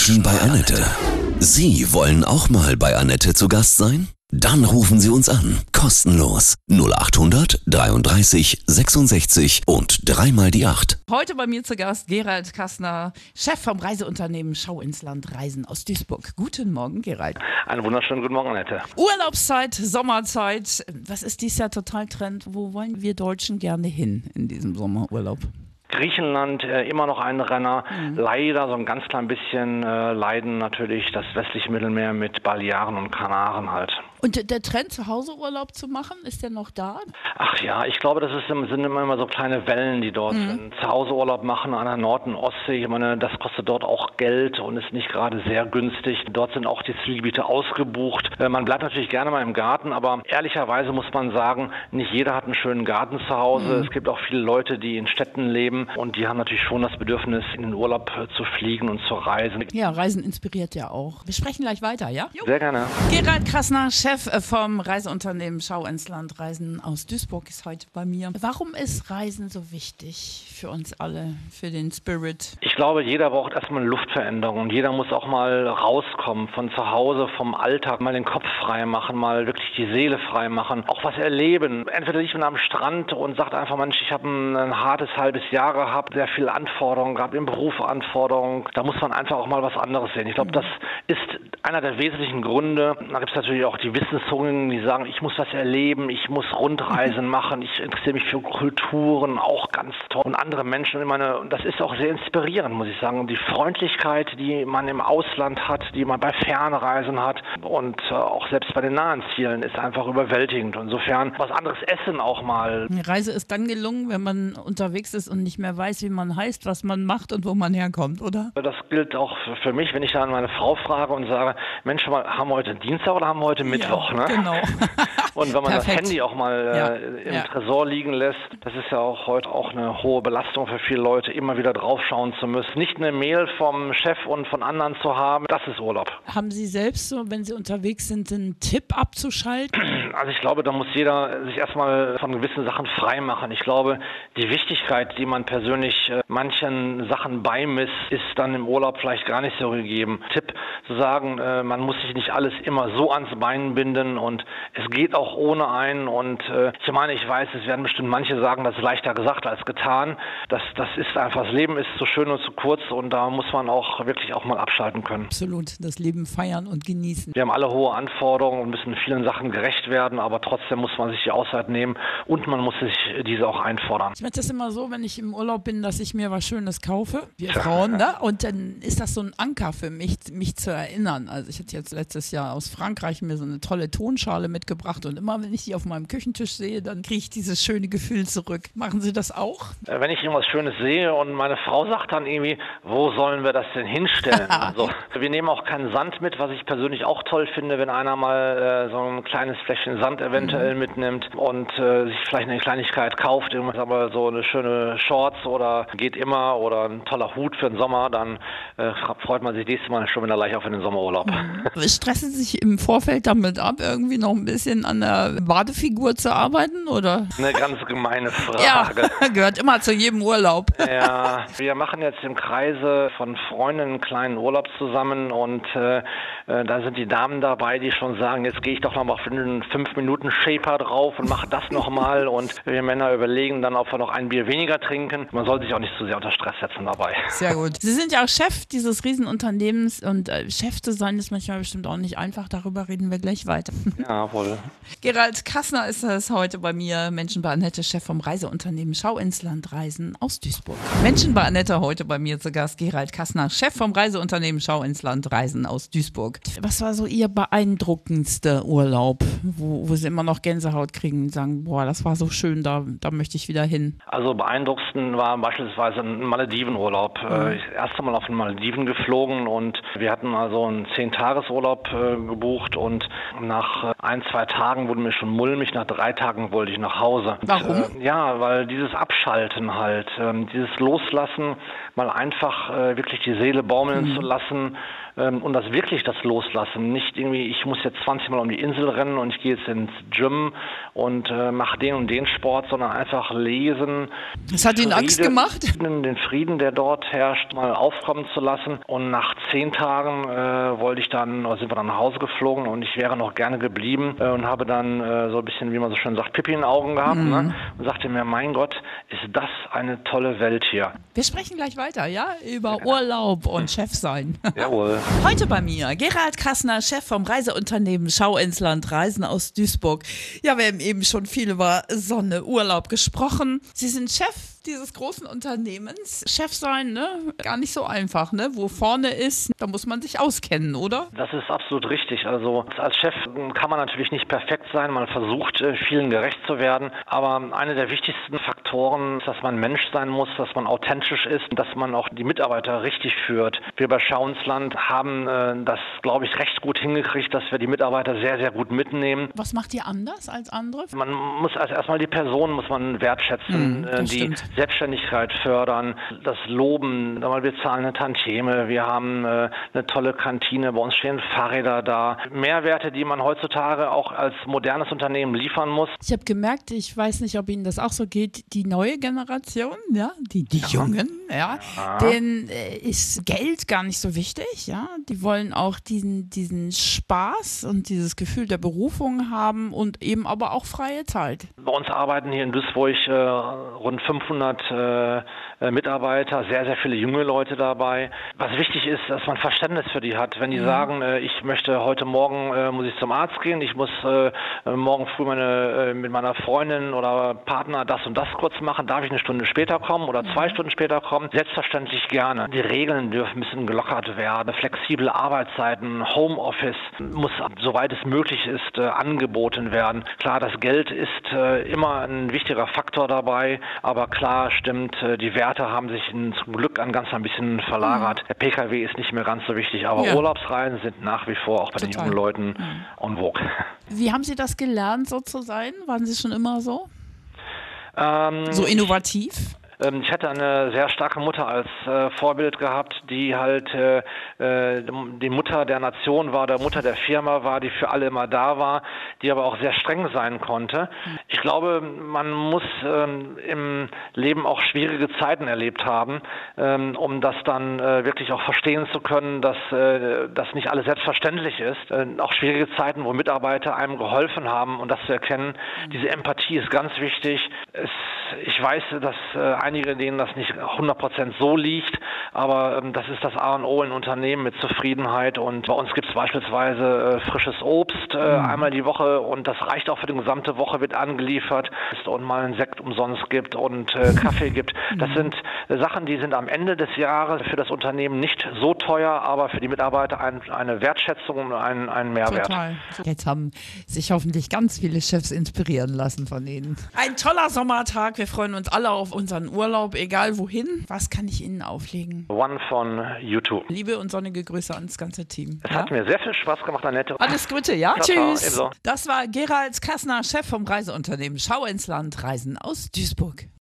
Menschen bei Annette. Sie wollen auch mal bei Annette zu Gast sein? Dann rufen Sie uns an. Kostenlos. 0800 33 66 und dreimal die 8. Heute bei mir zu Gast Gerald Kastner, Chef vom Reiseunternehmen Schau ins Land Reisen aus Duisburg. Guten Morgen, Gerald. Einen wunderschönen guten Morgen, Annette. Urlaubszeit, Sommerzeit. Was ist dies Jahr total Trend? Wo wollen wir Deutschen gerne hin in diesem Sommerurlaub? Griechenland äh, immer noch ein Renner. Mhm. Leider so ein ganz klein bisschen äh, leiden natürlich das westliche Mittelmeer mit Balearen und Kanaren halt. Und der Trend, zu Hause Urlaub zu machen, ist der noch da? Ach ja, ich glaube, das ist, sind immer so kleine Wellen, die dort mhm. sind. Zu Hause Urlaub machen an der Nord- und Ostsee, ich meine, das kostet dort auch Geld und ist nicht gerade sehr günstig. Dort sind auch die Zielgebiete ausgebucht. Äh, man bleibt natürlich gerne mal im Garten, aber ehrlicherweise muss man sagen, nicht jeder hat einen schönen Garten zu Hause. Mhm. Es gibt auch viele Leute, die in Städten leben und die haben natürlich schon das Bedürfnis, in den Urlaub äh, zu fliegen und zu reisen. Ja, Reisen inspiriert ja auch. Wir sprechen gleich weiter, ja? Jo. Sehr gerne. Gerald Krasner, Chef äh, vom Reiseunternehmen Schau ins Land Reisen aus Duisburg ist heute bei mir. Warum ist Reisen so wichtig für uns alle, für den Spirit? Ich glaube, jeder braucht erstmal eine Luftveränderung und jeder muss auch mal rauskommen von zu Hause, vom Alltag, mal den Kopf frei machen, mal wirklich die Seele frei machen, auch was erleben. Entweder liegt man am Strand und sagt einfach, Mensch, ich habe ein, ein, hartes halbes Jahr gehabt, sehr viele Anforderungen gehabt, im Beruf Anforderungen. Da muss man einfach auch mal was anderes sehen. Ich glaube, das ist einer der wesentlichen Gründe. Da gibt es natürlich auch die Wissenszungen, die sagen, ich muss was erleben, ich muss Rundreisen mhm. machen, ich interessiere mich für Kulturen, auch ganz toll. Und andere Menschen, ich meine, das ist auch sehr inspirierend, muss ich sagen. Die Freundlichkeit, die man im Ausland hat, die man bei Fernreisen hat und äh, auch selbst bei den nahen Zielen, ist einfach überwältigend. Insofern was anderes essen auch mal. Die Reise ist dann gelungen, wenn man unterwegs ist und nicht mehr weiß, wie man heißt, was man macht und wo man herkommt, oder? Das gilt auch für mich, wenn ich dann meine Frau frage und sage, Mensch, haben wir heute Dienstag oder haben wir heute Mittwoch? Ja, ne? Genau. Und wenn man das Handy auch mal äh, ja, im ja. Tresor liegen lässt, das ist ja auch heute auch eine hohe Belastung für viele Leute, immer wieder draufschauen zu müssen. Nicht eine Mail vom Chef und von anderen zu haben, das ist Urlaub. Haben Sie selbst so, wenn Sie unterwegs sind, einen Tipp abzuschalten? Also ich glaube, da muss jeder sich erstmal von gewissen Sachen frei machen. Ich glaube, die Wichtigkeit, die man persönlich äh, manchen Sachen beimisst, ist dann im Urlaub vielleicht gar nicht so gegeben. Tipp zu sagen, äh, man muss sich nicht alles immer so ans Bein binden und es geht auch ohne einen. Und äh, ich meine, ich weiß, es werden bestimmt manche sagen, das ist leichter gesagt als getan. Das, das ist einfach, das Leben ist zu schön und zu kurz und da muss man auch wirklich auch mal abschalten können. Absolut, das Leben feiern und genießen. Wir haben alle hohe Anforderungen und müssen vielen Sachen gerecht werden, aber trotzdem muss man sich die Auszeit nehmen und man muss sich diese auch einfordern. Ich mache das immer so, wenn ich im Urlaub bin, dass ich mir was Schönes kaufe, wir Frauen, ne? und dann ist das so ein Anker für mich, mich zu erinnern. Also ich hatte jetzt letztes Jahr aus Frankreich mir so eine tolle Tonschale mitgebracht und immer wenn ich die auf meinem Küchentisch sehe, dann kriege ich dieses schöne Gefühl zurück. Machen Sie das auch? Äh, wenn ich irgendwas Schönes sehe und meine Frau sagt dann irgendwie, wo sollen wir das denn hinstellen? also wir nehmen auch keinen Sand mit, was ich persönlich auch toll finde, wenn einer mal äh, so ein kleines Fläschchen Sand eventuell mhm. mitnimmt und äh, sich vielleicht eine Kleinigkeit kauft, irgendwas aber so eine schöne Shorts oder geht immer oder ein toller Hut für den Sommer, dann äh, freut man sich nächstes Mal schon wieder leicht auf in den Sommerurlaub. Mhm. Stressen Sie sich im Vorfeld damit ab, irgendwie noch ein bisschen an der Badefigur zu arbeiten, oder? Eine ganz gemeine Frage. Ja, gehört immer zu jedem Urlaub. Ja, wir machen jetzt im Kreise von Freunden einen kleinen Urlaub zusammen und äh, äh da sind die Damen dabei, die schon sagen, jetzt gehe ich doch noch mal für einen fünf Minuten Shaper drauf und mache das nochmal und wir Männer überlegen dann, ob wir noch ein Bier weniger trinken. Man soll sich auch nicht zu sehr unter Stress setzen dabei. Sehr gut. Sie sind ja auch Chef dieses Riesenunternehmens und äh, Chef zu sein ist manchmal bestimmt auch nicht einfach. Darüber reden wir gleich weiter. Ja, voll. Gerald Kassner ist es heute bei mir, Menschen bei Annette, Chef vom Reiseunternehmen Schau ins Land Reisen aus Duisburg. Menschen bei Annette heute bei mir zu Gast, Gerald Kassner, Chef vom Reiseunternehmen Schau ins Land Reisen aus Duisburg. Was war so Ihr beeindruckendster Urlaub, wo, wo Sie immer noch Gänsehaut kriegen und sagen, boah, das war so schön, da, da möchte ich wieder hin? Also beeindruckendsten war beispielsweise ein Maledivenurlaub. Mhm. Äh, ich erste Mal auf den Malediven geflogen und wir hatten also einen Zehn-Tages-Urlaub äh, gebucht und nach äh, ein, zwei Tagen wurde mir schon mulmig, nach drei Tagen wollte ich nach Hause. Warum? Und, äh, ja, weil dieses Abschalten halt, äh, dieses Loslassen, mal einfach äh, wirklich die Seele baumeln mhm. zu lassen, ähm, und das wirklich das Loslassen. Nicht irgendwie, ich muss jetzt 20 Mal um die Insel rennen und ich gehe jetzt ins Gym und äh, mache den und den Sport, sondern einfach lesen. Das hat Ihnen Angst gemacht? Den Frieden, der dort herrscht, mal aufkommen zu lassen. Und nach zehn Tagen äh, wollte ich dann, oder sind wir dann nach Hause geflogen und ich wäre noch gerne geblieben äh, und habe dann äh, so ein bisschen, wie man so schön sagt, Pippi in den Augen gehabt ne? mhm. ne? und sagte mir, mein Gott, ist das eine tolle Welt hier. Wir sprechen gleich weiter, ja, über ja. Urlaub und Chef sein. Jawohl. Heute bei mir Gerald Kassner, Chef vom Reiseunternehmen Schau ins Land Reisen aus Duisburg. Ja, wir haben eben schon viel über Sonne, Urlaub gesprochen. Sie sind Chef dieses großen Unternehmens. Chef sein, ne? Gar nicht so einfach, ne? Wo vorne ist, da muss man sich auskennen, oder? Das ist absolut richtig. Also als Chef kann man natürlich nicht perfekt sein. Man versucht, äh, vielen gerecht zu werden. Aber eine der wichtigsten Faktoren ist, dass man Mensch sein muss, dass man authentisch ist, dass man auch die Mitarbeiter richtig führt. Wir bei Schauensland haben äh, das, glaube ich, recht gut hingekriegt, dass wir die Mitarbeiter sehr, sehr gut mitnehmen. Was macht ihr anders als andere? Man muss also erstmal die Person muss man wertschätzen, mm, die stimmt. Selbstständigkeit fördern, das Loben, wir zahlen eine Tantieme, wir haben äh, eine tolle Kantine, bei uns stehen Fahrräder da. Mehrwerte, die man heutzutage auch als modernes Unternehmen liefern muss. Ich habe gemerkt, ich weiß nicht, ob Ihnen das auch so geht, die neue Generation, ja, die, die. Jungen, ja, ja. denen äh, ist Geld gar nicht so wichtig, ja. Die wollen auch diesen, diesen Spaß und dieses Gefühl der Berufung haben und eben aber auch freie Zeit. Bei uns arbeiten hier in Duisburg äh, rund 500 500 äh, äh, Mitarbeiter, sehr, sehr viele junge Leute dabei. Was wichtig ist, dass man Verständnis für die hat. Wenn die mhm. sagen, äh, ich möchte heute Morgen, äh, muss ich zum Arzt gehen, ich muss äh, morgen früh meine, äh, mit meiner Freundin oder Partner das und das kurz machen, darf ich eine Stunde später kommen oder zwei mhm. Stunden später kommen? Selbstverständlich gerne. Die Regeln dürfen ein bisschen gelockert werden, flexible Arbeitszeiten, Homeoffice muss, soweit es möglich ist, angeboten werden. Klar, das Geld ist immer ein wichtiger Faktor dabei, aber klar, klar, stimmt, äh, die Werte haben sich zum Glück an ganz ein bisschen verlagert. Mhm. Der Pkw ist nicht mehr ganz so wichtig, aber ja. Urlaubsreisen sind nach wie vor auch bei Total. den jungen Leuten mhm. en vogue. Wie haben Sie das gelernt, so zu sein? Waren Sie schon immer so? Ähm, so innovativ? Ähm, ich hatte eine sehr starke Mutter als äh, Vorbild gehabt, die halt äh, äh, die Mutter der Nation war, der Mutter der Firma war, die für alle immer da war, die aber auch sehr streng sein konnte. Ich glaube, man muss ähm, im Leben auch schwierige Zeiten erlebt haben, ähm, um das dann wirklich auch verstehen zu können, dass das nicht alles selbstverständlich ist. Auch schwierige Zeiten, wo Mitarbeiter einem geholfen haben und das zu erkennen. Diese Empathie ist ganz wichtig. Es, ich weiß, dass äh, einige, denen das nicht 100% so liegt, aber ähm, das ist das A und O in Unternehmen mit Zufriedenheit und bei uns gibt es beispielsweise äh, frisches Obst äh, mhm. einmal die Woche und das reicht auch für die gesamte Woche, wird angeliefert und mal ein Sekt umsonst gibt und äh, Kaffee gibt. Das mhm. sind Sachen, die sind am Ende des Jahres für das Unternehmen nicht so teuer, aber für die Mitarbeiter ein, eine Wertschätzung und ein, ein Mehrwert. Total. Jetzt haben sich hoffentlich ganz viele Chefs inspirieren lassen von Ihnen. Ein toller Sommertag. Wir freuen uns alle auf unseren Urlaub, egal wohin. Was kann ich Ihnen auflegen? One von YouTube. Liebe und sonnige Grüße ans ganze Team. Es ja? hat mir sehr viel Spaß gemacht, Annette. Alles Gute, ja? Ciao, Tschüss. Ciao, das war Gerald Kassner, Chef vom Reiseunternehmen Schau ins Land Reisen aus Duisburg.